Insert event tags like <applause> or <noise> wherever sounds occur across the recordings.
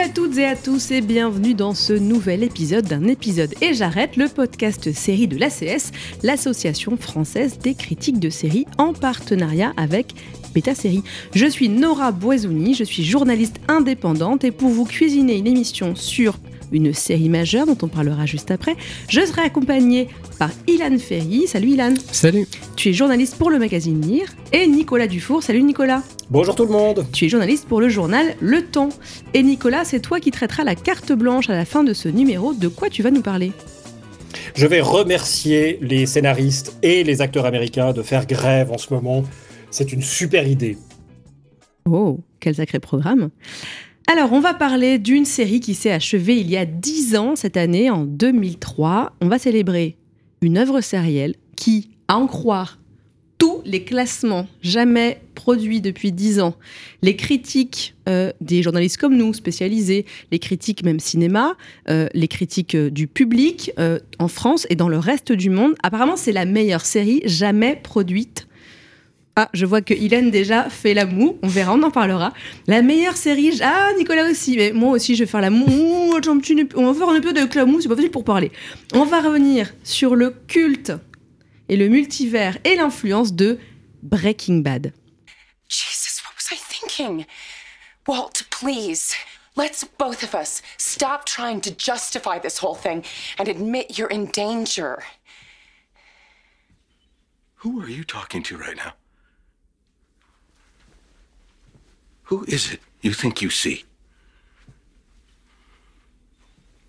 Salut à toutes et à tous et bienvenue dans ce nouvel épisode d'un épisode et j'arrête le podcast série de l'ACS, l'association française des critiques de séries en partenariat avec Beta Série. Je suis Nora Boisouni, je suis journaliste indépendante et pour vous cuisiner une émission sur une série majeure dont on parlera juste après, je serai accompagnée par Ilan Ferry. Salut Ilan. Salut. Tu es journaliste pour le magazine Lire et Nicolas Dufour. Salut Nicolas. Bonjour tout le monde. Tu es journaliste pour le journal Le Temps. Et Nicolas, c'est toi qui traiteras la carte blanche à la fin de ce numéro. De quoi tu vas nous parler? Je vais remercier les scénaristes et les acteurs américains de faire grève en ce moment. C'est une super idée. Oh, quel sacré programme alors, on va parler d'une série qui s'est achevée il y a 10 ans, cette année, en 2003. On va célébrer une œuvre sérielle qui, à en croire tous les classements jamais produits depuis 10 ans, les critiques euh, des journalistes comme nous, spécialisés, les critiques même cinéma, euh, les critiques euh, du public en France et dans le reste du monde, apparemment c'est la meilleure série jamais produite ah, je vois que Hélène déjà fait la moue. On verra, on en parlera. La meilleure série. Ah, Nicolas aussi. Mais moi aussi, je vais faire la moue. On va faire un peu de clamou. C'est pas facile pour parler. On va revenir sur le culte et le multivers et l'influence de Breaking Bad. Jesus, what was I thinking? Walt, please. Let's both of us stop trying to justify this whole thing and admit you're in danger. Who are you talking to right now? Who is it you think you see?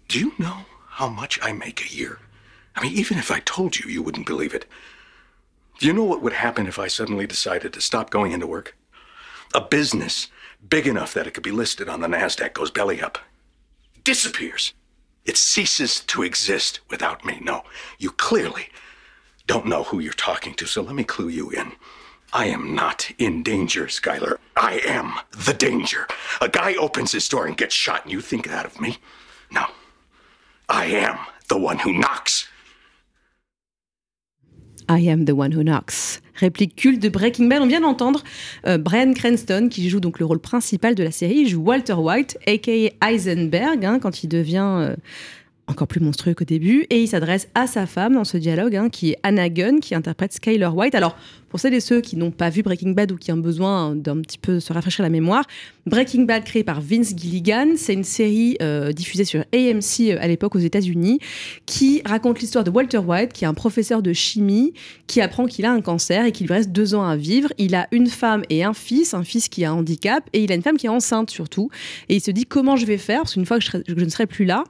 Do you know how much I make a year? I mean, even if I told you, you wouldn't believe it. Do you know what would happen if I suddenly decided to stop going into work? A business big enough that it could be listed on the NASDAQ goes belly up. Disappears. It ceases to exist without me. No, you clearly don't know who you're talking to, so let me clue you in. I am not in danger, Skylar. I am the danger. A guy opens his door and gets shot, and you think that of me? No. I am the one who knocks. I am the one who knocks. Réplique culte de Breaking Bad. On vient d'entendre euh, Brian Cranston, qui joue donc le rôle principal de la série. Il joue Walter White, a.k.a. Heisenberg, hein, quand il devient euh, encore plus monstrueux qu'au début. Et il s'adresse à sa femme dans ce dialogue, hein, qui est Anna Gunn, qui interprète Skyler White. Alors, pour celles et ceux qui n'ont pas vu Breaking Bad ou qui ont besoin d'un petit peu se rafraîchir la mémoire, Breaking Bad, créé par Vince Gilligan, c'est une série euh, diffusée sur AMC euh, à l'époque aux États-Unis, qui raconte l'histoire de Walter White, qui est un professeur de chimie, qui apprend qu'il a un cancer et qu'il lui reste deux ans à vivre. Il a une femme et un fils, un fils qui a un handicap, et il a une femme qui est enceinte surtout. Et il se dit comment je vais faire, parce qu'une fois que je, serai- que je ne serai plus là,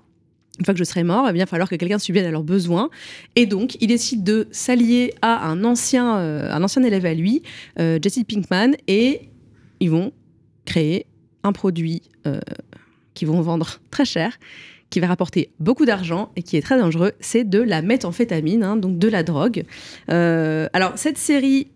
une fois que je serai mort, eh bien, il va falloir que quelqu'un subvienne à leurs besoins. Et donc, il décide de s'allier à un ancien, euh, un ancien élève à lui, euh, Jesse Pinkman, et ils vont créer un produit euh, qu'ils vont vendre très cher, qui va rapporter beaucoup d'argent et qui est très dangereux. C'est de la méthamphétamine, hein, donc de la drogue. Alors, cette série,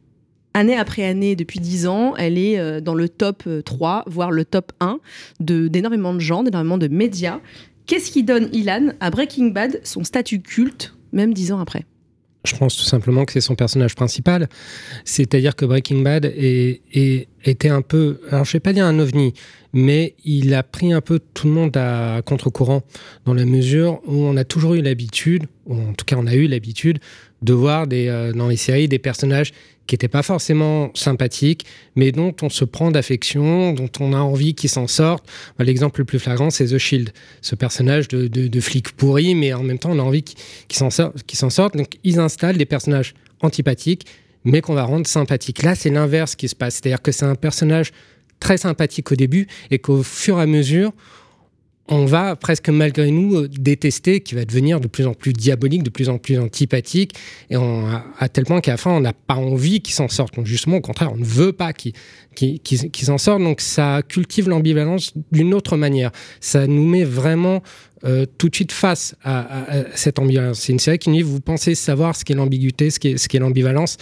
année après année, depuis 10 ans, elle est dans le top euh, 3, voire le top 1 de- d'énormément de gens, d'énormément de médias. Qu'est-ce qui donne Ilan à Breaking Bad son statut culte, même 10 ans après? Je pense tout simplement que c'est son personnage principal. C'est-à-dire que Breaking Bad était un peu, alors je vais pas dire un ovni, mais il a pris un peu tout le monde à contre-courant dans la mesure où on a toujours eu l'habitude, ou en tout cas on a eu l'habitude, de voir euh, dans les séries des personnages qui n'étaient pas forcément sympathiques, mais dont on se prend d'affection, dont on a envie qu'ils s'en sortent. L'exemple le plus flagrant, c'est The Shield, ce personnage de, de- flic pourri, mais en même temps on a envie qu'ils s'en sortent. Donc ils installent des personnages antipathiques, mais qu'on va rendre sympathiques. Là, c'est l'inverse qui se passe, c'est-à-dire que c'est un personnage très sympathique au début et qu'au fur et à mesure, on va presque malgré nous euh, détester, qui va devenir de plus en plus diabolique, de plus en plus antipathique, et on, à, tel point qu'à la fin, on n'a pas envie qu'il s'en sorte. Donc justement, au contraire, on ne veut pas qu'il s'en sorte. Donc ça cultive l'ambivalence d'une autre manière. Ça nous met vraiment euh, tout de suite face à, cette ambivalence. C'est une série qui nous dit, vous pensez savoir ce qu'est l'ambiguïté, ce qu'est ce l'ambivalence?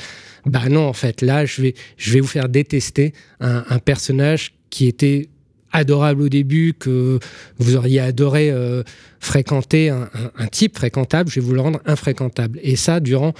Bah non, en fait, là, je vais, je vais vous faire détester un, un personnage qui était adorable au début, que vous auriez adoré euh, fréquenter un, type fréquentable, je vais vous le rendre infréquentable. Et ça, durant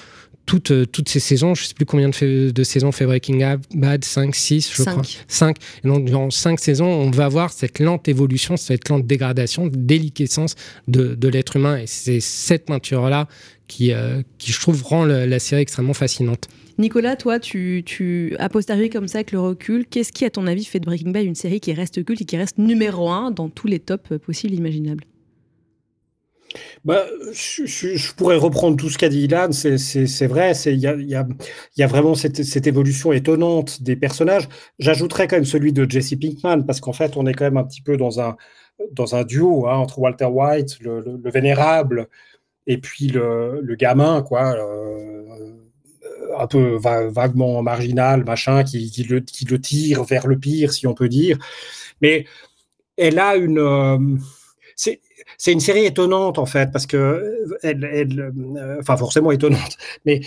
toutes, euh, toutes ces saisons, je ne sais plus combien de, de, saisons fait Breaking Bad, 5, 6, je crois. 5. Et donc, durant 5 saisons, on va voir cette lente évolution, cette lente dégradation, déliquescence de, de l'être humain. Et c'est cette peinture-là qui, euh, qui, je trouve, rend la série extrêmement fascinante. Nicolas, toi, tu, tu a comme ça avec le recul, qu'est-ce qui, à ton avis, fait de Breaking Bad une série qui reste culte et qui reste numéro un dans tous les tops possibles imaginables? Bah, je, pourrais reprendre tout ce qu'a dit Ilan, c'est vrai, il y a, vraiment cette, évolution étonnante des personnages. J'ajouterais quand même celui de Jesse Pinkman, parce qu'en fait, on est quand même un petit peu dans un, dans un duo hein, entre Walter White, le, le, vénérable, et puis le, le gamin, quoi. Euh, un peu vaguement marginal, machin, qui, qui, le, qui, le, tire vers le pire, si on peut dire. Mais elle a une. Euh, c'est une série étonnante, en fait, parce que. Elle, elle euh, enfin, forcément étonnante, mais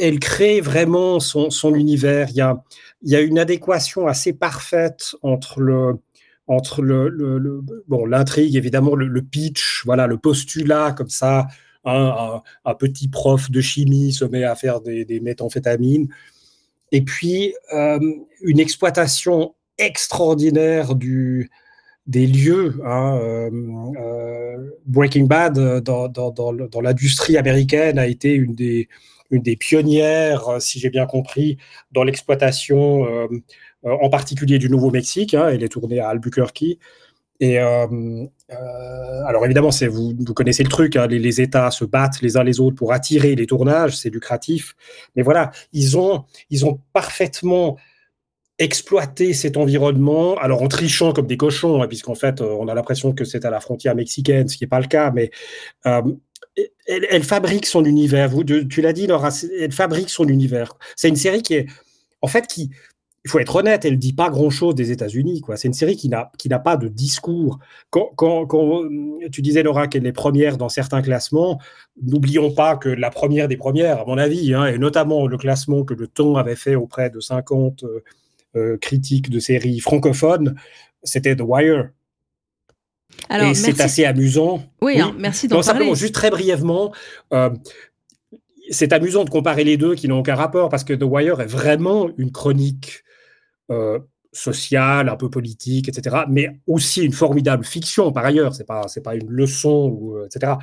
elle crée vraiment son, son univers. Il y, a, il y a une adéquation assez parfaite entre le entre le, le, bon l'intrigue évidemment le, le, pitch voilà le postulat comme ça un, petit prof de chimie se met à faire des, méthamphétamines. Et puis, euh, une exploitation extraordinaire des lieux. Hein, euh, euh, Breaking Bad, dans, l'industrie américaine, a été une des, une des pionnières, si j'ai bien compris, dans l'exploitation, en particulier du Nouveau-Mexique. Hein, elle est tournée à Albuquerque. Et euh, euh, alors évidemment, vous, vous connaissez le truc, hein, les, États se battent les uns les autres pour attirer les tournages, c'est lucratif. Mais voilà, ils ont, ils ont parfaitement exploité cet environnement, alors en trichant comme des cochons, hein, puisqu'en fait, euh, on a l'impression que c'est à la frontière mexicaine, ce qui n'est pas le cas, mais elle, fabrique son univers. Vous, tu l'as dit, Laura, elle fabrique son univers. C'est une série qui est, en fait, qui, il faut être honnête, elle dit pas grand-chose des États-Unis. Quoi. C'est une série qui n'a, qui n'a pas de discours. Quand, quand, tu disais, Laura, qu'elle est première dans certains classements, n'oublions pas que la première des premières, à mon avis, hein, et notamment le classement que le Temps avait fait auprès de 50 euh, euh, critiques de séries francophones, c'était The Wire. Alors, et c'est assez amusant. Oui, hein, merci d'en parler. juste très brièvement, euh, c'est amusant de comparer les deux qui n'ont aucun rapport parce que The Wire est vraiment une chronique euh, sociale, un peu politique, etc., mais aussi une formidable fiction par ailleurs. C'est pas c'est pas une leçon ou euh, etc.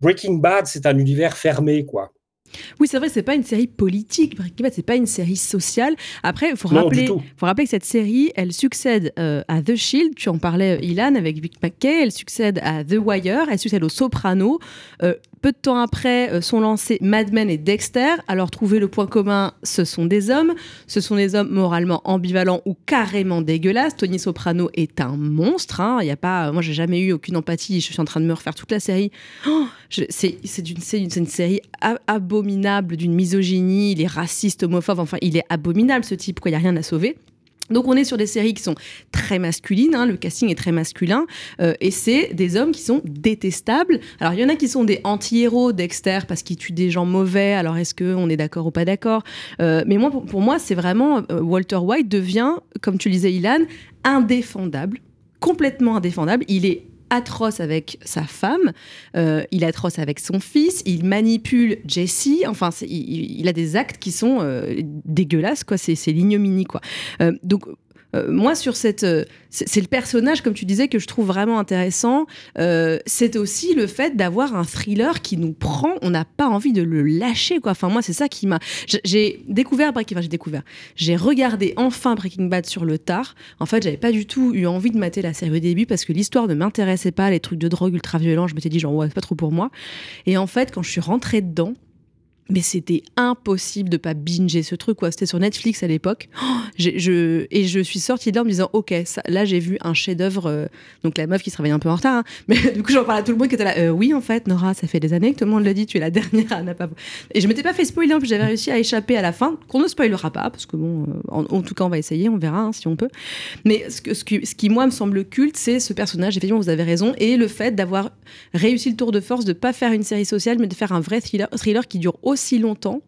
Breaking Bad, c'est un univers fermé, quoi. Oui, c'est vrai, c'est pas une série politique. Breaking Bad, c'est pas une série sociale. Après, il faut rappeler, faut rappeler que cette série, elle succède euh, à The Shield. Tu en parlais, Ilan, avec Vic McKay. Elle succède à The Wire. Elle succède au Soprano. Peu de temps après euh, sont lancés Mad Men et Dexter. Alors trouver le point commun, ce sont des hommes. Ce sont des hommes moralement ambivalents ou carrément dégueulasses. Tony Soprano est un monstre. Hein. Il y a pas, moi j'ai jamais eu aucune empathie. Je suis en train de me refaire toute la série. Oh, c'est une, une, série abominable d'une misogynie. Il est raciste, homophobe. Enfin, il est abominable ce type. Il n'y a rien à sauver. Donc on est sur des séries qui sont très masculines, hein, le casting est très masculin, euh, et c'est des hommes qui sont détestables. Alors il y en a qui sont des anti-héros, Dexter, parce qu'ils tuent des gens mauvais, alors est-ce qu'on est, d'accord ou pas d'accord euh, Mais moi, pour, moi, c'est vraiment, euh, Walter White devient, comme tu le disais Ilan, indéfendable, complètement indéfendable. Il est atroce avec sa femme, euh, il est atroce avec son fils, il manipule Jessie, enfin, il, a des actes qui sont euh, dégueulasses, quoi, c'est l'ignominie, quoi. Euh, donc, euh, moi, sur cette. Euh, c'est le personnage, comme tu disais, que je trouve vraiment intéressant. Euh, c'est aussi le fait d'avoir un thriller qui nous prend. On n'a pas envie de le lâcher, quoi. Enfin, moi, c'est ça qui m'a. J'ai découvert Breaking Bad. J'ai découvert. J'ai regardé enfin Breaking Bad sur le tard. En fait, j'avais pas du tout eu envie de mater la série au début parce que l'histoire ne m'intéressait pas. Les trucs de drogue ultra violents, je m'étais dit, genre, ouais, c'est pas trop pour moi. Et en fait, quand je suis rentrée dedans, mais c'était impossible de pas binger ce truc quoi. C'était sur Netflix à l'époque. Oh, et je suis sortie de là en me disant ok ça, là j'ai vu un chef d'œuvre euh, donc la meuf qui se réveille un peu en retard hein. mais <laughs> du coup j'en parle à tout le monde qui était là euh, oui en fait Nora ça fait des années que tout le monde le dit tu es la dernière à n'a pas et je m'étais pas fait spoiler en plus j'avais réussi à échapper à la fin qu'on ne spoilera pas parce que bon euh, en, tout cas on va essayer on verra hein, si on peut. Mais ce, qui, moi me semble culte c'est ce personnage effectivement vous avez raison et le fait d'avoir réussi le tour de force de pas faire une série sociale mais de faire un vrai thriller, thriller qui dure aussi longtemps,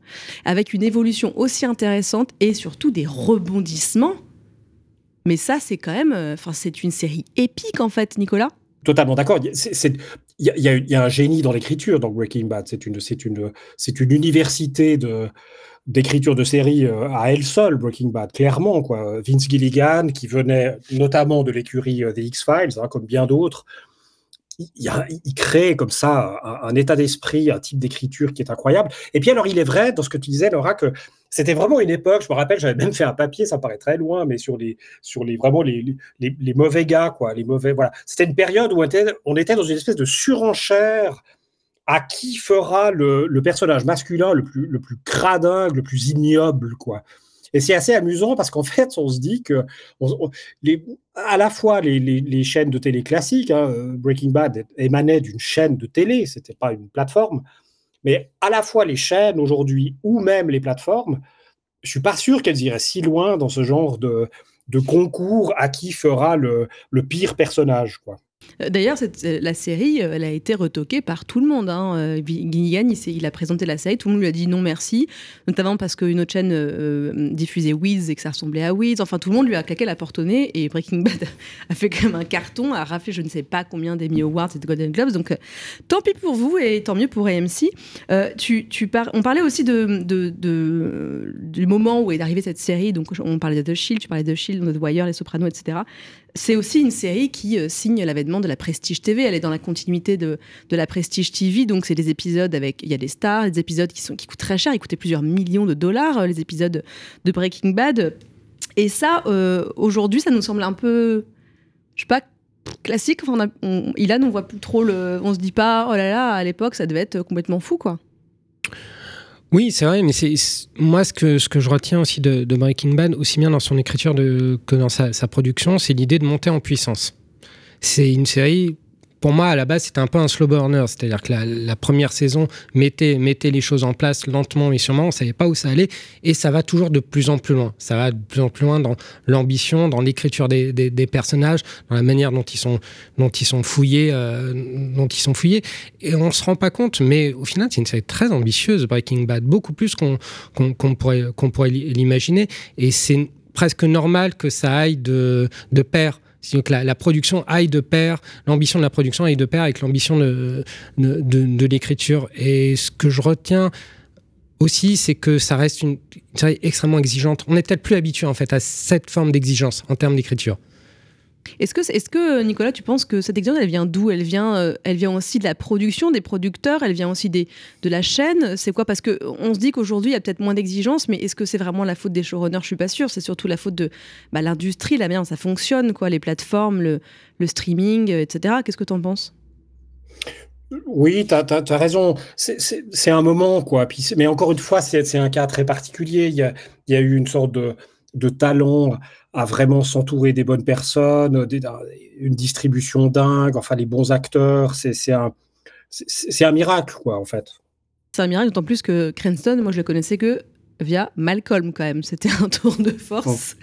avec une évolution aussi intéressante et surtout des rebondissements. Mais ça, c'est quand même, euh, enfin, c'est une série épique en fait, Nicolas. Totalement d'accord. Il y, a un génie dans l'écriture dans Breaking Bad. C'est une, c'est une, c'est une université de d'écriture de série euh, à elle seule, Breaking Bad, clairement. Quoi. Vince Gilligan, qui venait notamment de l'écurie euh, des X-Files, hein, comme bien d'autres, il, crée comme ça un, état d'esprit, un type d'écriture qui est incroyable. Et puis alors, il est vrai, dans ce que tu disais, Laura, que c'était vraiment une époque, je me rappelle, j'avais même fait un papier, ça paraît très loin, mais sur les, sur les vraiment les, les, mauvais gars, quoi, les mauvais, voilà. C'était une période où on était, on était dans une espèce de surenchère à qui fera le, personnage masculin le plus, le plus le plus ignoble, quoi. Et c'est assez amusant parce qu'en <laughs> fait, on se dit que à la fois les, chaînes de télé classiques, hein, Breaking Bad émanait d'une chaîne de télé, c'était pas une plateforme, mais à la fois les chaînes aujourd'hui ou même les plateformes, je suis pas sûr qu'elles iraient si loin dans ce genre de, de concours à qui fera le, le pire personnage, quoi. Euh, d'ailleurs, euh, la série, euh, elle a été retoquée par tout le monde. Hein. Gilligan, il, a présenté la série, tout le monde lui a dit non merci, notamment parce qu'une autre chaîne diffusait Wiz et que ça ressemblait à Wiz. Enfin, tout le monde lui a claqué la porte au nez et Breaking Bad <laughs> a fait même un carton, a raflé je ne sais pas combien d'Emmy Awards et de Golden Globes. Donc, tant pis pour vous et tant mieux pour AMC. on parlait aussi du moment où est arrivée cette série. Donc, on parlait de Shield, tu parlais de The Shield, The Wire, Les Sopranos, etc c'est aussi une série qui euh, signe l'avènement de la Prestige TV. Elle est dans la continuité de, la Prestige TV. Donc, c'est des épisodes avec. Il y a des stars, des épisodes qui, sont, qui coûtent très cher. Ils coûtaient plusieurs millions de dollars, euh, les épisodes de Breaking Bad. Et ça, euh, aujourd'hui, ça nous semble un peu. Je sais pas, classique. Enfin, on Ilan, on voit plus trop le. On se dit pas, oh là là, à l'époque, ça devait être complètement fou, quoi. Oui, c'est vrai, mais c'est moi ce que, je retiens aussi de, Breaking Bad, aussi bien dans son écriture que dans sa production, c'est l'idée de monter en puissance. C'est une série pour moi, à la base, c'était un peu un slow burner. C'est-à-dire que la, première saison mettait, mettait les choses en place lentement mais sûrement. On ne savait pas où ça allait. Et ça va toujours de plus en plus loin. Ça va de plus en plus loin dans l'ambition, dans l'écriture des, personnages, dans la manière dont ils sont, dont ils sont fouillés. Euh, dont ils sont fouillés. Et on ne se rend pas compte. Mais au final, c'est une série très ambitieuse, Breaking Bad. Beaucoup plus qu'on pourrait, qu'on pourrait l'imaginer. Et c'est presque normal que ça aille de, de pair que la, production aille de pair, l'ambition de la production aille de pair avec l'ambition de, de, l'écriture. Et ce que je retiens aussi, c'est que ça reste une, série extrêmement exigeante. On est peut-être plus habitué en fait à cette forme d'exigence en termes d'écriture. Est-ce que, est que, Nicolas, tu penses que cette exigence, elle vient d'où? Elle, vient, euh, elle vient aussi de la production, des producteurs, elle vient aussi des, de la chaîne? C'est quoi? Parce qu'on se dit qu'aujourd'hui, il y a peut-être moins d'exigences, mais est-ce que c'est vraiment la faute des showrunners? Je suis pas sûre. C'est surtout la faute de bah, l'industrie, la manière ça fonctionne, quoi, les plateformes, le, le streaming, euh, etc. Qu'est-ce que tu en penses? Oui, tu as, raison. C'est un moment, quoi. Puis, mais encore une fois, c'est un cas très particulier. Il y a, il y a eu une sorte de, de talent à vraiment s'entourer des bonnes personnes, une distribution dingue, enfin les bons acteurs, c'est un, un miracle, quoi, en fait. C'est un miracle, d'autant plus que Cranston, moi je le connaissais que via Malcolm quand même. C'était un tour de force.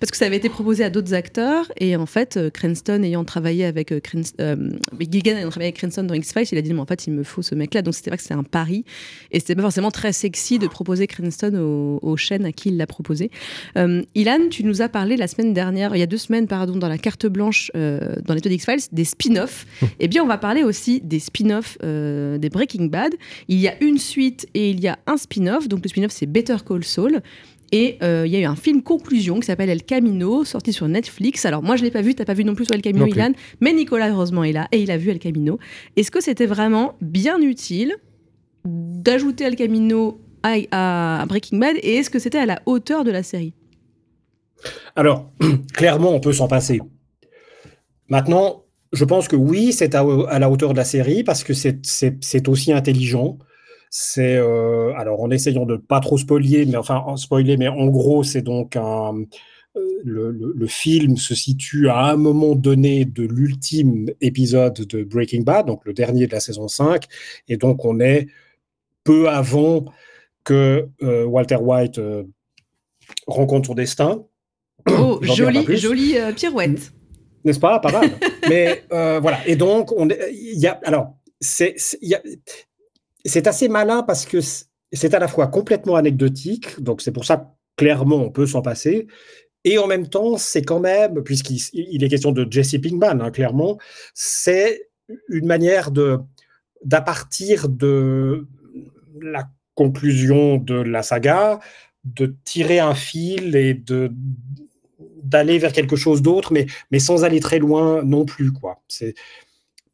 Parce que ça avait été proposé à d'autres acteurs. Et en fait, euh, Cranston ayant travaillé avec euh, euh ayant travaillé avec Cranston dans X-Files, il a dit, mais en fait, il me faut ce mec-là. Donc c'était vrai que c'était un pari. Et c'était pas forcément très sexy de proposer Cranston aux, chaînes à qui il l'a proposé. Euh, Ilan, tu nous as parlé la semaine dernière, il y a deux semaines, pardon, dans la carte blanche euh, dans l'épisode X-Files, des spin-offs. eh bien, on va parler aussi des spin-offs des Breaking Bad. Il y a une suite et il y a un spin-off. Donc le spin-off, c'est Better Call Saul. Et euh, il y a eu un film conclusion qui s'appelle El Camino, sorti sur Netflix. Alors moi je l'ai pas vu, t'as pas vu non plus sur El Camino, Ilan, mais Nicolas heureusement est là et il a vu El Camino. Est-ce que c'était vraiment bien utile d'ajouter El Camino à, Breaking Bad et est-ce que c'était à la hauteur de la série? Alors <clears throat> clairement on peut s'en passer. Maintenant, je pense que oui, c'est à, à, la hauteur de la série parce que c'est aussi intelligent C'est euh, alors en essayant de pas trop spoiler, mais enfin en spoiler, mais en gros c'est donc un euh, le, le- le film se situe à un moment donné de l'ultime épisode de Breaking Bad, donc le dernier de la saison 5, et donc on est peu avant que euh, Walter White euh, rencontre son destin. Oh, <coughs> jolie, jolie euh, pirouette. N'est-ce pas? Pas mal. Mais voilà. Et donc, on est- il y a, alors, c'est c'est- assez malin parce que c'est à la fois complètement anecdotique, donc c'est pour ça clairement on peut s'en passer, et en même temps, c'est quand même, puisqu'il il est question de Jesse Pinkman, hein, clairement, c'est une manière de d'à partir de la conclusion de la saga, de tirer un fil et de d'aller vers quelque chose d'autre, mais, mais sans aller très loin non plus. Quoi.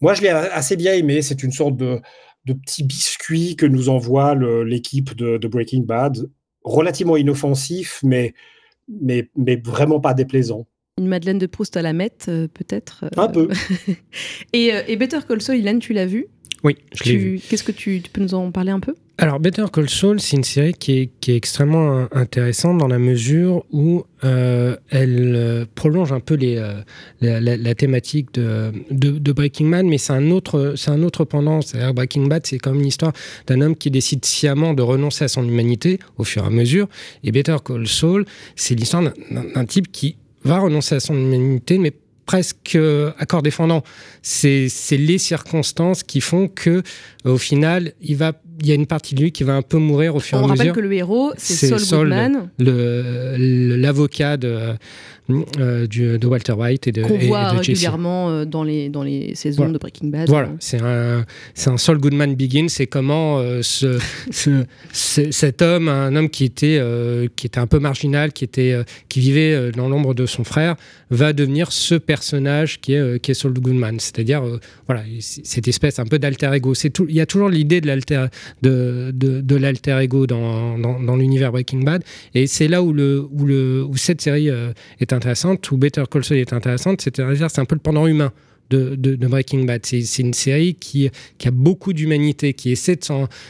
Moi, je l'ai assez bien aimé. C'est une sorte de, de petit biscuit que nous envoie l'équipe de, de Breaking Bad, relativement inoffensif, mais, mais, mais vraiment pas déplaisant. Une Madeleine de Proust à la mette, euh, peut-être. euh. Un peu. <laughs> et, euh, et Better Call Saul, Ilan, tu l'as vu? Oui, je l'ai vu. Qu'est-ce que tu, tu peux nous en parler un peu? Alors, Better Call Saul, c'est une série qui est, qui est extrêmement intéressante dans la mesure où euh, elle euh, prolonge un peu les, euh, la, la- la thématique de, de, de Breaking Bad, mais c'est un autre, c'est un autre pendant. C'est-à-dire Breaking Bad, c'est comme une histoire d'un homme qui décide sciemment de renoncer à son humanité au fur et à mesure. Et Better Call Saul, c'est l'histoire d'un type qui va renoncer à son humanité, mais presque euh, corps défendant. C'est c'est les circonstances qui font que, euh, au final, il va, il y a une partie de lui qui va un peu mourir au fur et On à rappelle mesure. que le héros, c'est Saul, Saul, Goodman, l'avocat de, euh, du- de Walter White et de, qu'on voit de régulièrement euh, dans les, dans les saisons Voilà. de Breaking Bad. Voilà, c'est un, c'est un Saul Goodman Begin. C'est comment euh, ce, ce- ce- cet homme, un homme qui était, euh, qui était un peu marginal, qui, était, euh, qui vivait euh, dans l'ombre de son frère, va devenir ce personnage qui est, euh, qui est Saul Goodman. C'est-à-dire, euh, voilà, cette espèce un peu d'alter ego. Il y a toujours l'idée de l'alter, de, de, l'alter ego dans, dans, l'univers Breaking Bad. Et c'est là où, le, où, le, où cette série euh, est intéressante, où Better Call Saul est intéressante. C'est-à-dire, c'est un peu le pendant humain de, de- Breaking Bad. C'est une série qui, qui a beaucoup d'humanité, qui essaie de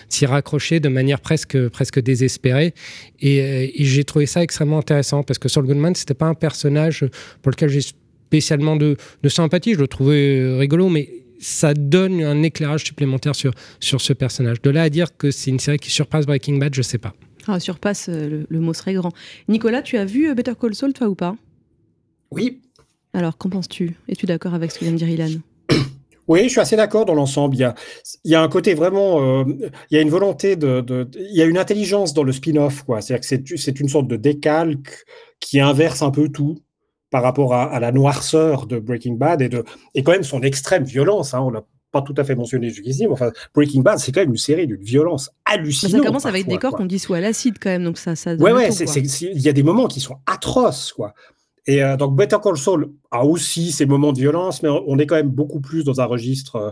s'y raccrocher de manière presque, presque désespérée. Et, euh, et j'ai trouvé ça extrêmement intéressant parce que Saul Goodman, c'était pas un personnage pour lequel j'ai spécialement de, de sympathie. Je le trouvais euh, rigolo, mais ça donne un éclairage supplémentaire sur, sur ce personnage. De là à dire que c'est une série qui surpasse Breaking Bad, je sais pas. Ah, surpasse, euh, le, le mot serait grand. Nicolas, tu as vu euh, Better Call Saul, toi, ou pas? Oui. Alors, qu'en penses-tu? Es-tu d'accord avec ce que vient de dire Ilan? <coughs> Oui, je suis assez d'accord dans l'ensemble. Il y a, il y a un côté vraiment, euh, il y a une volonté de, de- il y a une intelligence dans le spin-off, quoi. C'est-à-dire que c'est, c'est une sorte de décalque qui inverse un peu tout par rapport à, à la noirceur de Breaking Bad et de, et quand même son extrême violence. Hein, on l'a pas tout à fait mentionné jusqu'ici, mais enfin, Breaking Bad, c'est quand même une série d'une violence hallucinante. Ça commence avec des corps qu'on dit sous à l'acide, quand même, donc ça, ça donne Ouais, ouais, il y a des moments qui sont atroces, quoi. Et euh, donc Better Call Saul a aussi ses moments de violence, mais on est quand même beaucoup plus dans un registre euh,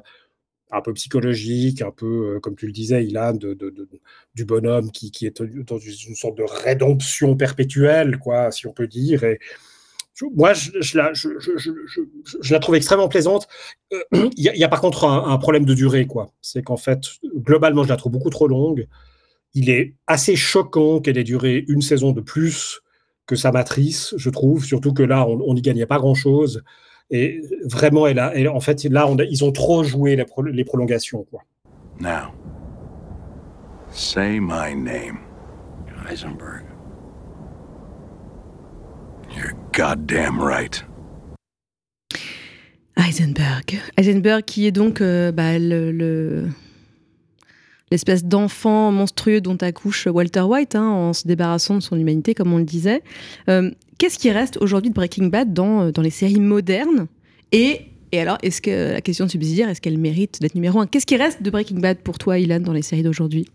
un peu psychologique, un peu, euh, comme tu le disais, Ilan, de, de- de- du bonhomme qui, qui est dans une sorte de rédemption perpétuelle, quoi, si on peut dire. Et moi, je, la, trouve extrêmement plaisante. Euh, <clears throat> Il y, a- par contre un, problème de durée, quoi. C'est qu'en fait, globalement, je la trouve beaucoup trop longue. Il est assez choquant qu'elle ait duré une saison de plus que sa matrice, je trouve, surtout que là, on n'y gagnait pas grand-chose. Et vraiment, elle a, en fait, là, ils ont trop joué les prolongations. Quoi. Now, say my name. Heisenberg. You're goddamn right. Heisenberg. Heisenberg qui est donc euh, bah, le- le- l'espèce d'enfant monstrueux dont accouche Walter White hein, en se débarrassant de son humanité, comme on le disait. Euh, Qu'est-ce qui reste aujourd'hui de Breaking Bad dans, euh, dans les séries modernes? Et, et alors, est-ce que la question subsidiaire, est-ce qu'elle mérite d'être numéro un? Qu'est-ce qui reste de Breaking Bad pour toi, Ilan, dans les séries d'aujourd'hui?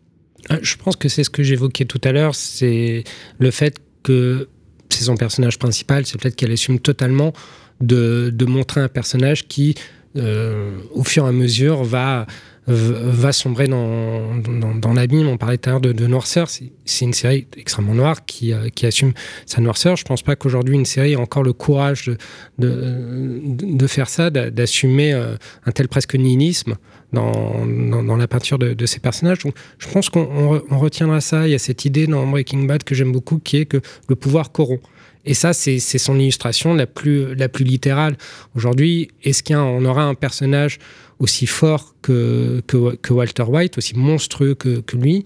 Je pense que c'est ce que j'évoquais tout à l'heure, c'est le fait que c'est son personnage principal, c'est peut-être qu'elle assume totalement de, montrer un personnage qui, euh, au fur et à mesure, va, va sombrer dans, l'abîme. On parlait tout à l'heure de, noirceur. C'est une série extrêmement noire qui, euh, qui assume sa noirceur. Je pense pas qu'aujourd'hui une série ait encore le courage de, faire ça, d'assumer euh, un tel presque nihilisme dans, la peinture de, de, ces personnages. Je pense qu'on on retiendra ça. Il y a cette idée dans Breaking Bad que j'aime beaucoup qui est que le pouvoir corrompt. Et ça, c'est son illustration la plus, la plus littérale. Aujourd'hui, est-ce qu'on aura un personnage aussi fort que, Walter White, aussi monstrueux que, lui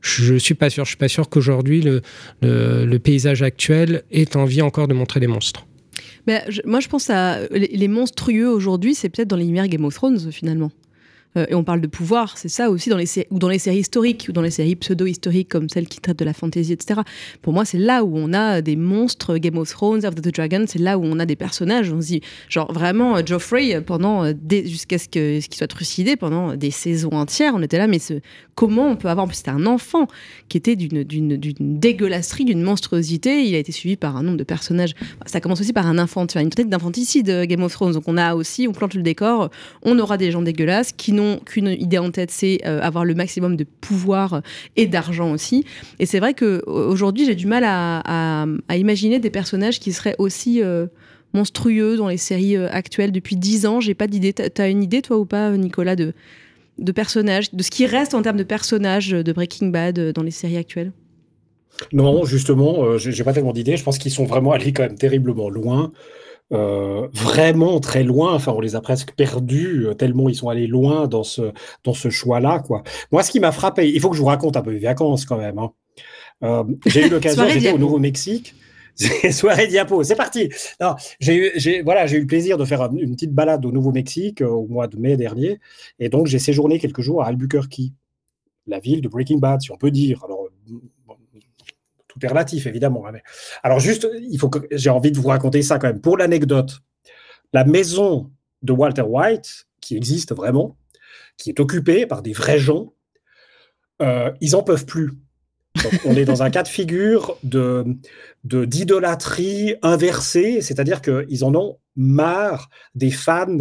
je suis pas sûr. Je suis pas sûr qu'aujourd'hui, le, le, paysage actuel ait envie encore de montrer des monstres. Mais je, moi, je pense à les, monstrueux aujourd'hui, c'est peut-être dans les lumières Game of Thrones, finalement. Euh, et on parle de pouvoir, c'est ça aussi dans les dans les séries historiques ou dans les séries pseudo-historiques comme celles qui traitent de la fantasy, etc. Pour moi, c'est là où on a des monstres, Game of Thrones, After the Dragon, c'est là où on a des personnages. On se dit, genre vraiment, euh, Geoffrey, pendant euh, jusqu'à ce qu'il soit trucidé pendant des saisons entières, on était là, mais comment on peut avoir, en plus c'était un enfant qui était d'une dégueulasserie, d'une monstruosité, il a été suivi par un nombre de personnages. Ça commence aussi par un infant, une tête d'infanticide, Game of Thrones. Donc on a aussi, on plante le décor, on aura des gens dégueulasses qui n'ont qu'une idée en tête, c'est euh, avoir le maximum de pouvoir et d'argent aussi. Et c'est vrai qu'aujourd'hui, j'ai du mal à, imaginer des personnages qui seraient aussi euh, monstrueux dans les séries euh, actuelles. Depuis dix ans, j'ai pas d'idée. T'as une idée, toi ou pas, Nicolas, de, personnages, de ce qui reste en termes de personnages de Breaking Bad dans les séries actuelles? Non, justement, j'ai pas tellement d'idées. Je pense qu'ils sont vraiment allés quand même terriblement loin. Euh, vraiment très loin. Enfin, on les a presque perdus euh, tellement ils sont allés loin dans ce, dans ce choix-là. Quoi. Moi, ce qui m'a frappé, il faut que je vous raconte un peu les vacances quand même. Hein. Euh, j'ai eu <laughs> l'occasion, j'étais au Nouveau-Mexique. <laughs> Soirée diapo, c'est parti. J'ai eu, voilà, j'ai eu le plaisir de faire une petite balade au Nouveau-Mexique au mois de mai dernier, et donc j'ai séjourné quelques jours à Albuquerque, la ville de Breaking Bad, si on peut dire. Alors relatif, évidemment. Hein, alors, juste, il faut que j'ai envie de vous raconter ça quand même. Pour l'anecdote, la maison de Walter White, qui existe vraiment, qui est occupée par des vrais gens, euh, ils n'en peuvent plus. On est dans un cas de figure de d'idolâtrie inversée, c'est-à-dire qu'ils en ont marre des fans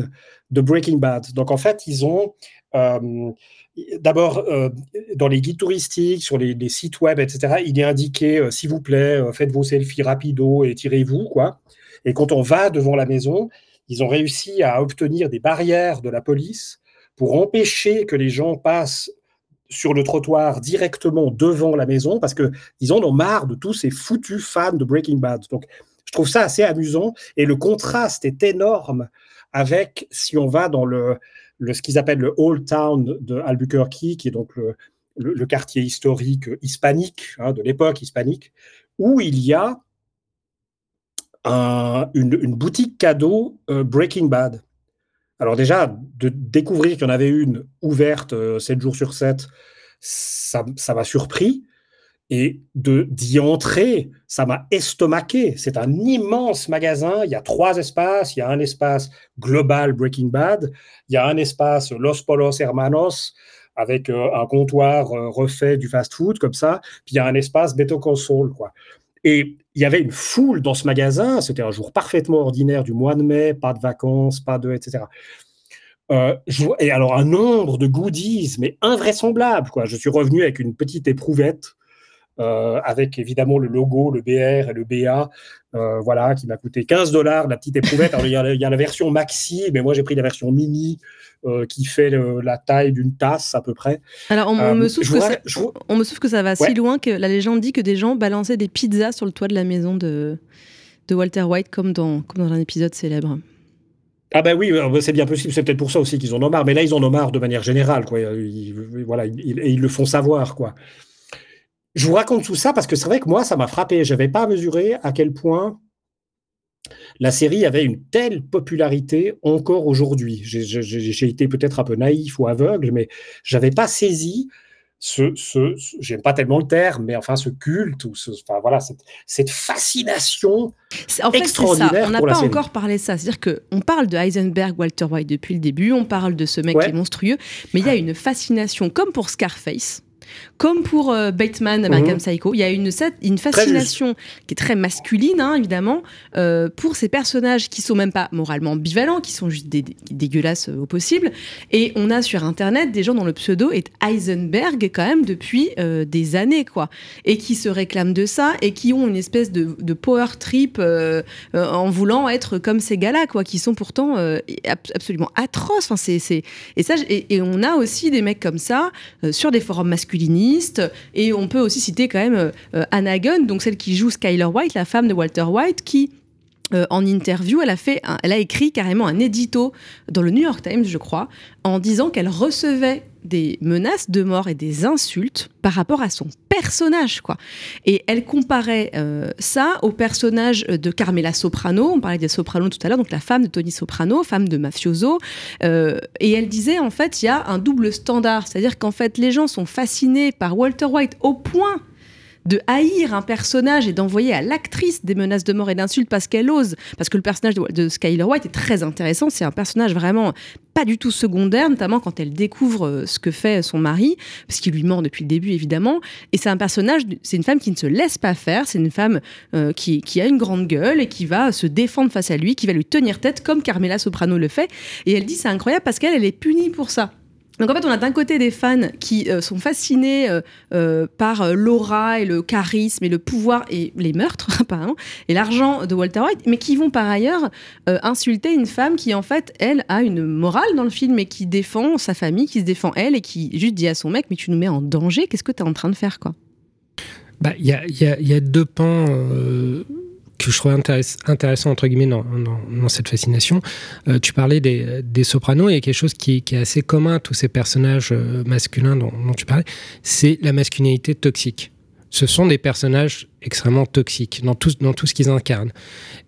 de Breaking Bad. Donc en fait, ils ont euh, D'abord, euh, dans les guides touristiques, sur les, sites web, etc., il est indiqué euh, s'il vous plaît, euh, faites vos selfies rapido et tirez-vous. quoi. Et quand on va devant la maison, ils ont réussi à obtenir des barrières de la police pour empêcher que les gens passent sur le trottoir directement devant la maison parce qu'ils en ont marre de tous ces foutus fans de Breaking Bad. Donc, je trouve ça assez amusant et le contraste est énorme avec si on va dans le, le, ce qu'ils appellent le Old Town de Albuquerque, qui est donc le, quartier historique hispanique, hein, de l'époque hispanique, où il y a un, une, une, boutique cadeau euh, Breaking Bad. Alors déjà, de découvrir qu'il y en avait une ouverte euh, 7 jours sur 7, ça m'a surpris. Et d'y entrer, ça m'a estomaqué. C'est un immense magasin. Il y a trois espaces. Il y a un espace global Breaking Bad. Il y a un espace Los Polos Hermanos avec euh, un comptoir euh, refait du fast-food comme ça. Puis il y a un espace Beto Console, quoi. Et il y avait une foule dans ce magasin. C'était un jour parfaitement ordinaire du mois de mai, pas de vacances, pas de, etc. Euh, et alors un nombre de goodies, mais invraisemblable, quoi. Je suis revenu avec une petite éprouvette avec évidemment le logo, le BR et le BA, euh, voilà, qui m'a coûté 15 dollars la petite éprouvette. Alors, il, y a, il y a la version maxi, mais moi j'ai pris la version mini euh, qui fait le, la taille d'une tasse à peu près. Alors, on, on me, souffle que ça, vous... on me souffle que ça va ouais. si loin que la légende dit que des gens balançaient des pizzas sur le toit de la maison de, de Walter White, comme dans, comme dans un épisode célèbre. Ah ben oui, c'est bien possible. C'est peut-être pour ça aussi qu'ils en ont marre. Mais là, ils en ont marre de manière générale, quoi. Ils, voilà, ils, ils, ils le font savoir, quoi. Je vous raconte tout ça parce que c'est vrai que moi, ça m'a frappé. Je n'avais pas mesuré à quel point la série avait une telle popularité encore aujourd'hui. J'ai été peut-être un peu naïf ou aveugle, mais j'avais pas saisi ce, ce, ce j'aime pas tellement le terme, mais enfin ce culte ou ce, enfin voilà cette, cette fascination en fait, extraordinaire. Ça. On n'a pas encore parlé de ça, c'est-à-dire que on parle de Heisenberg, Walter White depuis le début, on parle de ce mec ouais. qui est monstrueux, mais il y a une fascination comme pour Scarface Comme pour euh, Bateman, American Psycho, il y a une, fascination qui est très masculine, hein, évidemment, euh, pour ces personnages qui sont même pas moralement ambivalents, qui sont juste dé- dé- dégueulasses euh, au possible. Et on a sur Internet des gens dont le pseudo est Heisenberg, quand même, depuis euh, des années, quoi. Et qui se réclament de ça et qui ont une espèce de, de power trip en voulant être comme ces gars-là, quoi, qui sont pourtant ab- absolument atroces. Enfin, c'est, Et, ça, et, et on a aussi des mecs comme ça sur des forums Et on peut aussi citer quand même euh, Anna Gunn, donc celle qui joue Skyler White, la femme de Walter White, qui euh, en interview, elle a fait, elle a écrit carrément un édito dans le New York Times, je crois, en disant qu'elle recevait des menaces de mort et des insultes par rapport à son personnage, quoi. Et elle comparait euh, ça au personnage de Carmela Soprano. On parlait des Soprano tout à l'heure, donc la femme de Tony Soprano, femme de mafioso. Euh, et elle disait en fait, il y a un double standard, c'est-à-dire qu'en fait, les gens sont fascinés par Walter White au point de haïr un personnage et d'envoyer à l'actrice des menaces de mort et d'insultes parce qu'elle ose. Parce que le personnage de, Skyler White est très intéressant. C'est un personnage vraiment pas du tout secondaire, notamment quand elle découvre euh, ce que fait son mari, parce qu'il lui ment depuis le début évidemment. Et c'est un personnage, c'est une femme qui ne se laisse pas faire. C'est une femme euh, qui, qui a une grande gueule et qui va se défendre face à lui, qui va lui tenir tête comme Carmela Soprano le fait. Et elle dit c'est incroyable parce qu'elle elle est punie pour ça. Donc en fait, on a d'un côté des fans qui euh, sont fascinés euh, euh, par l'aura et le charisme et le pouvoir et les meurtres, <laughs> apparemment, et l'argent de Walter White, mais qui vont par ailleurs insulter une femme qui, en fait, elle, a une morale dans le film et qui défend sa famille, qui se défend elle et qui juste dit à son mec, mais tu nous mets en danger, qu'est-ce que tu es en train de faire, quoi? Bah, Il y, a, deux pans que je trouve intéress- intéressants, entre guillemets, dans, cette fascination. Euh, tu parlais des, des sopranos, et quelque chose qui, est assez commun à tous ces personnages euh, masculins dont, dont tu parlais, c'est la masculinité toxique. Ce sont des personnages extrêmement toxiques dans tout, dans tout ce qu'ils incarnent.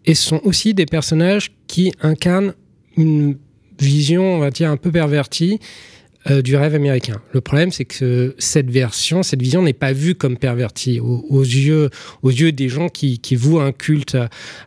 Et ce sont aussi des personnages qui incarnent une vision, on va dire, un peu pervertie euh, du rêve américain. Le problème, c'est que cette version, cette vision n'est pas vue comme pervertie aux, aux yeux, aux yeux des gens qui, qui vouent un culte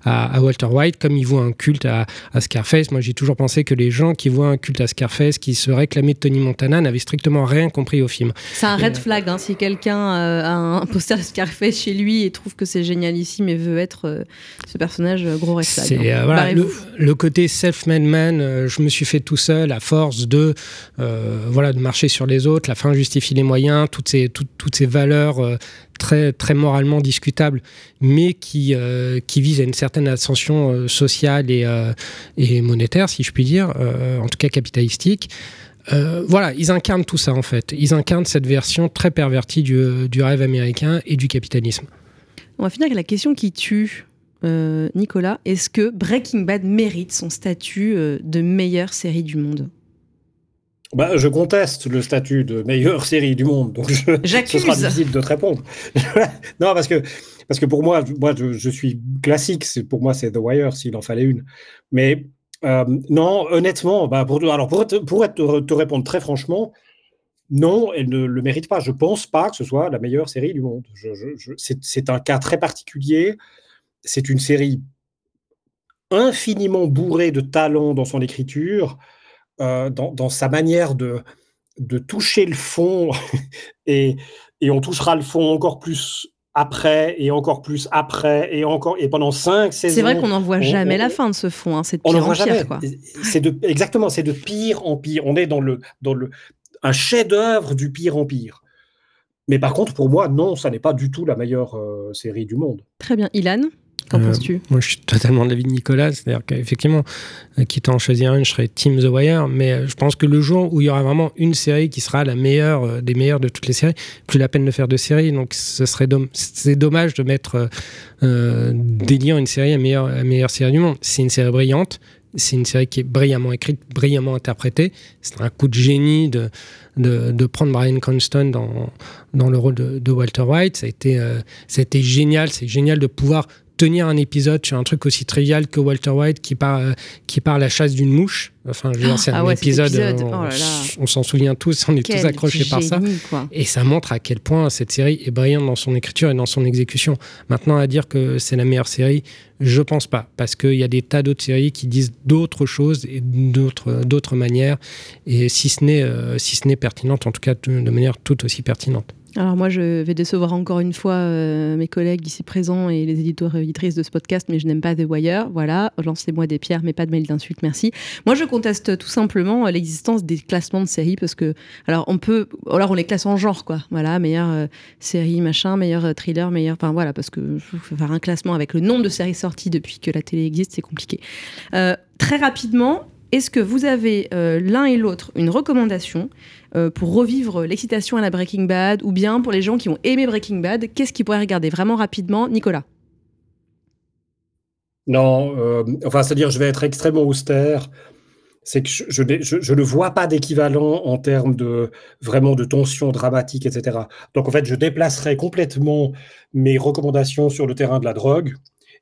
à, Walter White, comme ils vouent un culte à, à Scarface. Moi, j'ai toujours pensé que les gens qui vouent un culte à Scarface, qui se réclamaient de Tony Montana, n'avaient strictement rien compris au film. C'est un red flag, hein, si quelqu'un euh, a un poster de Scarface chez lui et trouve que c'est génialissime et veut être euh, ce personnage, euh, gros red flag. Hein. euh, voilà, le, côté self-made man, euh, je me suis fait tout seul à force de euh, voilà de marcher sur les autres, la fin justifie les moyens, toutes ces toutes, ces valeurs euh, très très moralement discutables, mais qui euh, qui visent à une certaine ascension euh, sociale et euh, et monétaire, si je puis dire, euh, en tout cas capitalistique. Euh, voilà, ils incarnent tout ça en fait. Ils incarnent cette version très pervertie du, du rêve américain et du capitalisme. On va finir avec la question qui tue. Euh, Nicolas, est-ce que Breaking Bad mérite son statut euh, de meilleure série du monde? Bah, je conteste le statut de meilleure <laughs> série du monde, donc je, ce sera difficile de te répondre. <laughs> non, parce que, parce que pour moi, moi je, je suis classique, c'est- pour moi c'est The Wire s'il en fallait une. Mais euh, non, honnêtement, bah, pour, alors pour, te, pour te répondre très franchement, non, elle ne le mérite pas. Je pense pas que ce soit la meilleure série du monde. Je- je- je- c'est- un cas très particulier. C'est une série infiniment bourrée de talent dans son écriture, dans, dans sa manière de, de toucher le fond, <laughs> et, et on touchera le fond encore plus après, et encore plus après, et encore, et pendant cinq saisons. C'est vrai qu'on n'en voit on- jamais on- la fin de ce fond, hein, c'est de on pire n'en en voit pire. jamais. Quoi. C'est de, exactement, c'est de pire en pire. On est dans le, dans le, un chef-d'œuvre du pire en pire. Mais par contre, pour moi, non, ça n'est pas du tout la meilleure euh, série du monde. Très bien. Ilan, qu'en Euh, penses-tu Moi, je suis totalement de l'avis de Nicolas. C'est-à-dire qu'effectivement, euh, quitte à en choisir une, je serais Team The Wire. Mais euh, je pense que le jour où il y aura vraiment une série qui sera la meilleure des meilleures de toutes les séries, plus la peine de faire de séries. Donc, ce serait dom- c'est dommage de mettre euh, d'élire une série à meilleure, à meilleure série du monde. C'est une série brillante. C'est une série qui est brillamment écrite, brillamment interprétée. C'est un coup de génie de, de, de prendre Brian Cranston dans, dans le rôle de, de Walter White. Ça a été, euh, ça a été génial. C'est génial de pouvoir tenir un épisode sur un truc aussi trivial que Walter White qui part, euh, qui part à la chasse d'une mouche. Enfin, je veux dire, c'est Ah un ouais, cet épisode, épisode, on, oh on s'en souvient tous, on est Quel tous accrochés par ça. quoi. Et ça montre à quel point cette série est brillante dans son écriture et dans son exécution. Maintenant, à dire que c'est la meilleure série, je pense pas. Parce qu'il y a des tas d'autres séries qui disent d'autres choses et d'autres manières. Et si ce n'est euh, si ce pertinente, en tout cas de manière tout aussi pertinente. Alors moi, je vais décevoir encore une fois euh, mes collègues ici présents et les éditeurs et éditrices de ce podcast, mais je n'aime pas The Wire. Voilà, lancez-moi des pierres, mais pas de mails d'insultes, merci. Moi, je conteste tout simplement euh, l'existence des classements de séries parce que, alors, on peut, alors on les classe en genre, quoi. Voilà, meilleure euh, série, machin, meilleur euh, thriller, meilleur, enfin voilà, parce que faire un classement avec le nombre de séries sorties depuis que la télé existe, c'est compliqué. Euh, très rapidement. Est-ce que vous avez euh, l'un et l'autre une recommandation euh, pour revivre l'excitation à la Breaking Bad ou bien pour les gens qui ont aimé Breaking Bad, qu'est-ce qu'ils pourraient regarder vraiment rapidement Nicolas? Non, euh, enfin, c'est-à-dire, je vais être extrêmement austère. C'est que je, ne vois pas d'équivalent en termes de vraiment de tension dramatique, etc. Donc, en fait, je déplacerai complètement mes recommandations sur le terrain de la drogue.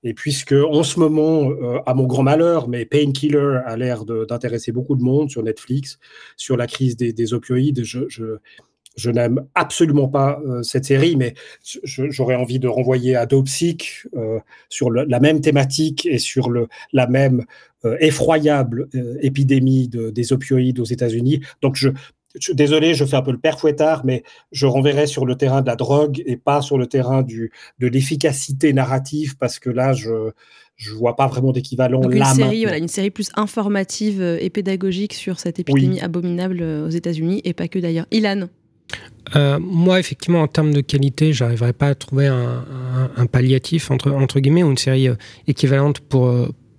Et puisque, en ce moment, euh, à mon grand malheur, mais Painkiller a l'air d'intéresser beaucoup de monde sur Netflix, sur la crise des, des opioïdes, je, n'aime absolument pas euh, cette série, mais j'aurais envie de renvoyer à Dopsic euh, sur la même thématique et sur la même effroyable épidémie de- des opioïdes aux États-Unis. Donc, je, je- désolé, je fais un peu le père fouettard, mais je renverrai sur le terrain de la drogue et pas sur le terrain du, de l'efficacité narrative, parce que là, je ne vois pas vraiment d'équivalent Donc une série, voilà, une série plus informative euh, et pédagogique sur cette épidémie abominable euh, aux États-Unis et pas que d'ailleurs. Ilan, Euh, moi, effectivement, en termes de qualité, j'arriverai pas à trouver un, un- un palliatif entre, entre guillemets ou une série euh, équivalente pour,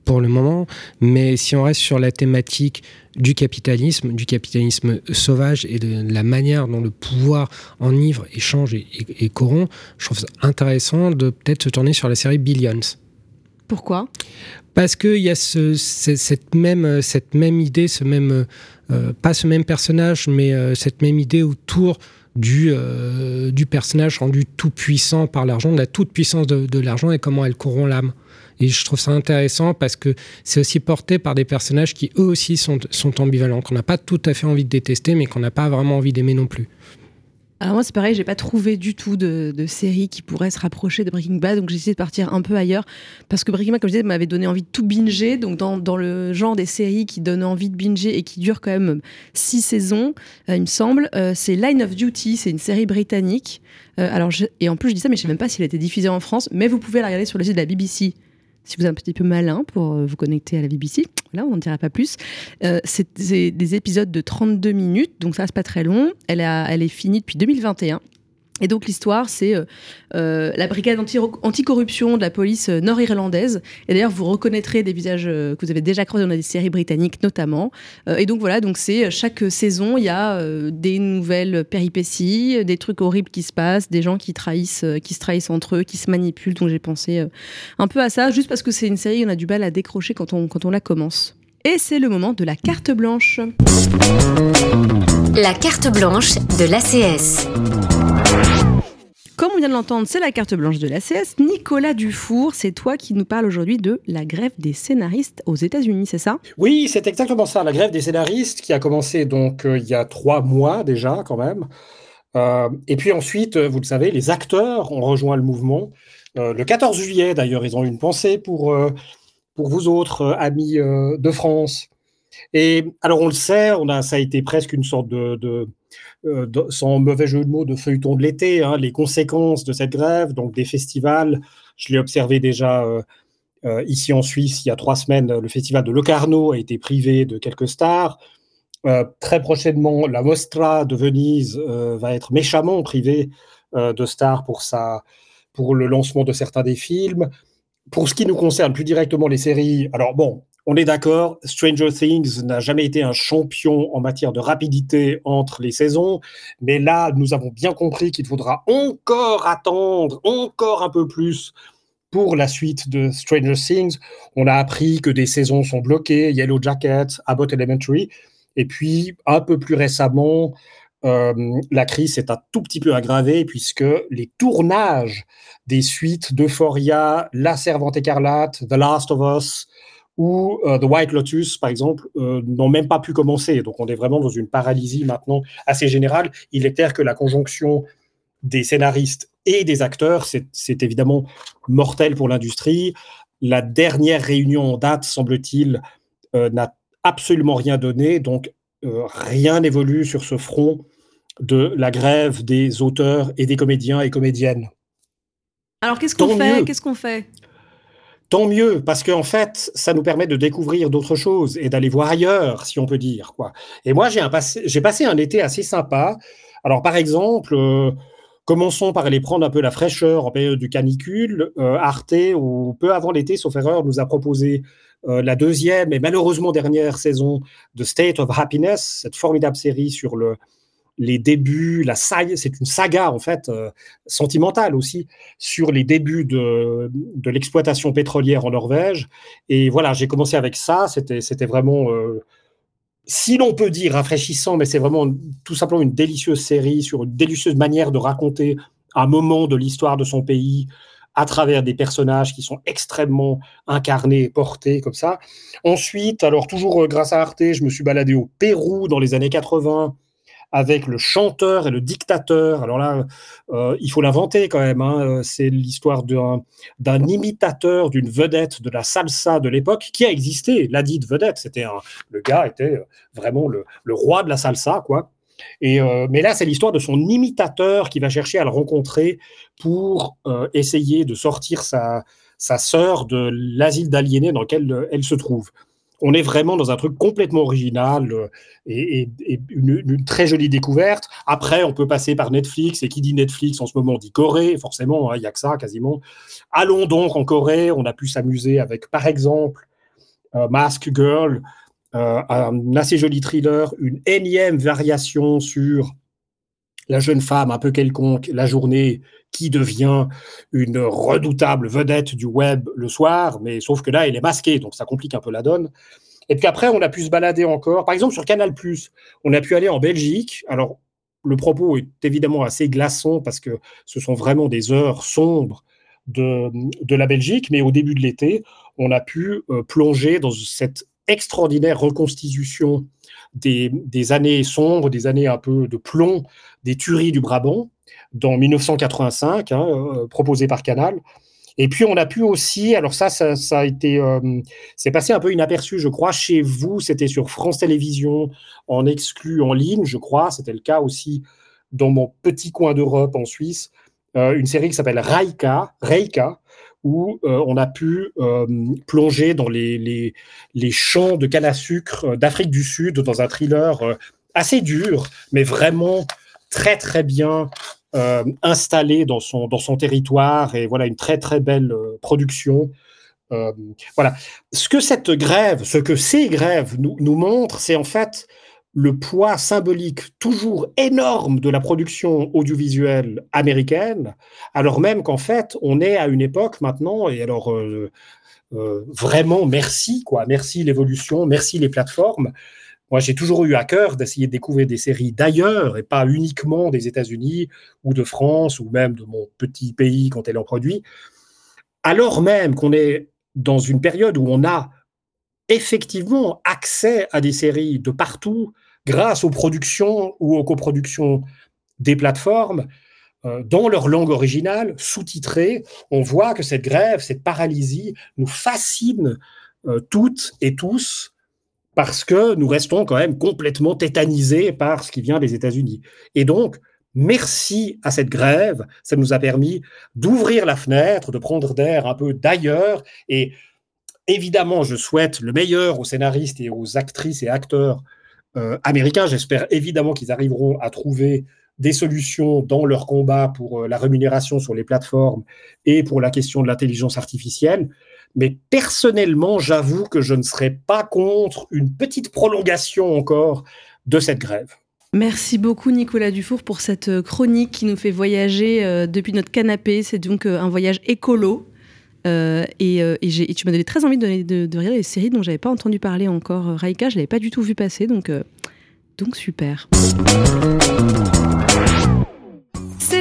pour le moment. Mais si on reste sur la thématique du capitalisme, du capitalisme sauvage et de la manière dont le pouvoir enivre, échange et, et, et corrompt, je trouve ça intéressant de peut-être se tourner sur la série Billions. pourquoi? Parce qu'il y a ce, ce- cette, même, cette même idée, ce même, euh, pas ce même personnage, mais euh, cette même idée autour du, euh, du personnage rendu tout puissant par l'argent, de la toute puissance de, de l'argent et comment elle corrompt l'âme. Et je trouve ça intéressant parce que c'est aussi porté par des personnages qui eux aussi sont, sont ambivalents, qu'on n'a pas tout à fait envie de détester, mais qu'on n'a pas vraiment envie d'aimer non plus. Alors moi c'est pareil, j'ai pas trouvé du tout de, de série qui pourrait se rapprocher de Breaking Bad, donc j'ai essayé de partir un peu ailleurs parce que Breaking Bad, comme je disais, m'avait donné envie de tout binger. Donc dans, dans le genre des séries qui donnent envie de binger et qui durent quand même six saisons, euh, il me semble, euh, c'est Line of Duty, c'est une série britannique. Euh, alors et en plus je dis ça, mais je sais même pas s'il a été diffusé en France, mais vous pouvez la regarder sur le site de la BBC. Si vous êtes un petit peu malin pour euh, vous connecter à la BBC, là on n'en dira pas plus. Euh, c'est c'est des épisodes de 32 minutes, donc ça c'est pas très long. Elle, a, elle est finie depuis 2021. Et donc l'histoire, c'est euh, euh, la brigade anti- anticorruption de la police euh, nord-irlandaise. Et d'ailleurs, vous reconnaîtrez des visages que vous avez déjà croisés dans des séries britanniques notamment. Et donc voilà, donc c'est chaque saison, il y a des nouvelles péripéties, des trucs horribles qui se passent, des gens qui trahissent, qui se trahissent entre eux, qui se manipulent. Donc j'ai pensé un peu à ça, juste parce que c'est une série, on a du mal à décrocher quand on, quand on la commence. Et c'est le moment de la carte blanche. La carte blanche de l'ACS. Comme on vient de l'entendre, c'est la carte blanche de l'ACS. Nicolas Dufour, c'est toi qui nous parles aujourd'hui de la grève des scénaristes aux États-Unis, c'est ça? Oui, c'est exactement ça. La grève des scénaristes qui a commencé donc euh, il y a trois mois déjà quand même. Euh, et puis ensuite, euh, vous le savez, les acteurs ont rejoint le mouvement. Le 14 juillet, d'ailleurs, ils ont eu une pensée pour, pour vous autres amis de France. Et alors, on le sait, on a, ça a été presque une sorte de, euh, sans mauvais jeu de mots, de feuilleton de l'été, hein, les conséquences de cette grève, donc des festivals. Je l'ai observé déjà euh, euh, ici en Suisse, il y a trois semaines, le festival de Locarno a été privé de quelques stars. Très prochainement, la Mostra de Venise va être méchamment privée de stars pour, sa, pour le lancement de certains des films. Pour ce qui nous concerne plus directement les séries, alors bon, on est d'accord, Stranger Things n'a jamais été un champion en matière de rapidité entre les saisons, mais là, nous avons bien compris qu'il faudra encore attendre, encore un peu plus pour la suite de Stranger Things. On a appris que des saisons sont bloquées, Yellow Jacket, Abbott Elementary, et puis un peu plus récemment, euh, la crise s'est un tout petit peu aggravée puisque les tournages des suites d'Euphoria, La Servante écarlate, The Last of Us ou euh, The White Lotus, par exemple, euh, n'ont même pas pu commencer. Donc on est vraiment dans une paralysie maintenant assez générale. Il est clair que la conjonction des scénaristes et des acteurs, c'est évidemment mortel pour l'industrie. La dernière réunion en date, semble-t-il, n'a absolument rien donné. Donc rien n'évolue sur ce front de la grève des auteurs et des comédiens et comédiennes. Alors qu'est-ce qu'on fait? Qu'est-ce qu'on fait? Tant mieux, parce qu'en fait, ça nous permet de découvrir d'autres choses et d'aller voir ailleurs, si on peut dire. Quoi. Et moi, j'ai passé, passé un été assez sympa. Alors, par exemple, euh, commençons par aller prendre un peu la fraîcheur en période du canicule. Euh, Arte, ou peu avant l'été, sauf erreur, nous a proposé euh, la deuxième et malheureusement dernière saison de State of Happiness, cette formidable série sur le, les débuts, la c'est une saga en fait euh, sentimentale aussi sur les débuts de, de l'exploitation pétrolière en Norvège. Et voilà, j'ai commencé avec ça. C'était c'était vraiment, euh, si l'on peut dire, rafraîchissant, mais c'est vraiment tout simplement une délicieuse série sur une délicieuse manière de raconter un moment de l'histoire de son pays à travers des personnages qui sont extrêmement incarnés et portés comme ça. Ensuite, alors toujours euh, grâce à Arte, je me suis baladé au Pérou dans les années 80 avec le chanteur et le dictateur. Alors là, euh, il faut l'inventer quand même. Hein. C'est l'histoire d'un imitateur d'une vedette de la salsa de l'époque qui a existé. La dite vedette, c'était le gars était vraiment le, roi de la salsa, quoi. Et, euh, mais là, c'est l'histoire de son imitateur qui va chercher à le rencontrer pour euh, essayer de sortir sa, sa sœur de l'asile d'aliénés dans lequel elle se trouve on est vraiment dans un truc complètement original euh, et, une, très jolie découverte. Après, on peut passer par Netflix, et qui dit Netflix en ce moment dit Corée, forcément, hein, il n'y a que ça quasiment. Allons donc en Corée, on a pu s'amuser avec, par exemple, euh, Mask Girl, euh, un assez joli thriller, une énième variation sur la jeune femme un peu quelconque, la journée, qui devient une redoutable vedette du web le soir, mais sauf que là, elle est masquée, donc ça complique un peu la donne. Et puis après, on a pu se balader encore. Par exemple, sur Canal, on a pu aller en Belgique. Alors, le propos est évidemment assez glaçant parce que ce sont vraiment des heures sombres de, la Belgique, mais au début de l'été, on a pu euh, plonger dans cette extraordinaire reconstitution des, années sombres, des années un peu de plomb, des tueries du Brabant, dans 1985, hein, euh, proposé par Canal. Et puis on a pu aussi, alors ça, ça, a été, euh, c'est passé un peu inaperçu, je crois, chez vous, c'était sur France Télévisions, en exclu en ligne, je crois, c'était le cas aussi dans mon petit coin d'Europe en Suisse, euh, une série qui s'appelle Raika, Reika, où on a pu plonger dans les, champs de canne à sucre d'Afrique du Sud dans un thriller assez dur, mais vraiment très très bien euh, installé dans son, dans son territoire et voilà une très très belle euh, production. Euh, voilà. Ce que cette grève, ce que ces grèves nous montrent, c'est en fait le poids symbolique toujours énorme de la production audiovisuelle américaine, alors même qu'en fait, on est à une époque maintenant, et alors vraiment merci, quoi, merci l'évolution, merci les plateformes, moi, j'ai toujours eu à cœur d'essayer de découvrir des séries d'ailleurs et pas uniquement des États-Unis ou de France ou même de mon petit pays quand elle en produit. Alors même qu'on est dans une période où on a effectivement accès à des séries de partout grâce aux productions ou aux coproductions des plateformes euh, dans leur langue originale, sous-titrée, on voit que cette grève, cette paralysie nous fascine euh, toutes et tous parce que nous restons quand même complètement tétanisés par ce qui vient des États-Unis. Et donc, merci à cette grève, ça nous a permis d'ouvrir la fenêtre, de prendre d'air un peu d'ailleurs. Et évidemment, je souhaite le meilleur aux scénaristes et aux actrices et acteurs euh, américains. J'espère évidemment qu'ils arriveront à trouver des solutions dans leur combat pour euh, la rémunération sur les plateformes et pour la question de l'intelligence artificielle. Mais personnellement, j'avoue que je ne serais pas contre une petite prolongation encore de cette grève. Merci beaucoup Nicolas Dufour pour cette euh, chronique qui nous fait voyager depuis notre canapé. C'est donc un voyage écolo. Et, tu m'as donné très envie de, de, regarder les séries dont j'avais pas entendu parler encore. Raika, je l'avais pas du tout vu passer, donc donc super.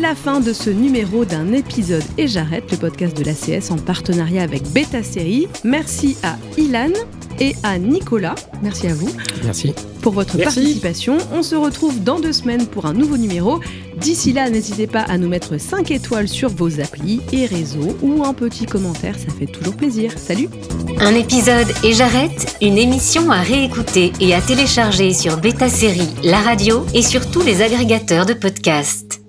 C'est la fin de ce numéro d'un épisode et j'arrête le podcast de l'ACS en partenariat avec Beta Série. Merci à Ilan et à Nicolas. Merci à vous. Merci. Pour votre Merci. participation, on se retrouve dans deux semaines pour un nouveau numéro. D'ici là, n'hésitez pas à nous mettre 5 étoiles sur vos applis et réseaux ou un petit commentaire, ça fait toujours plaisir. Salut Un épisode et j'arrête, une émission à réécouter et à télécharger sur Beta Série, la radio et sur tous les agrégateurs de podcasts.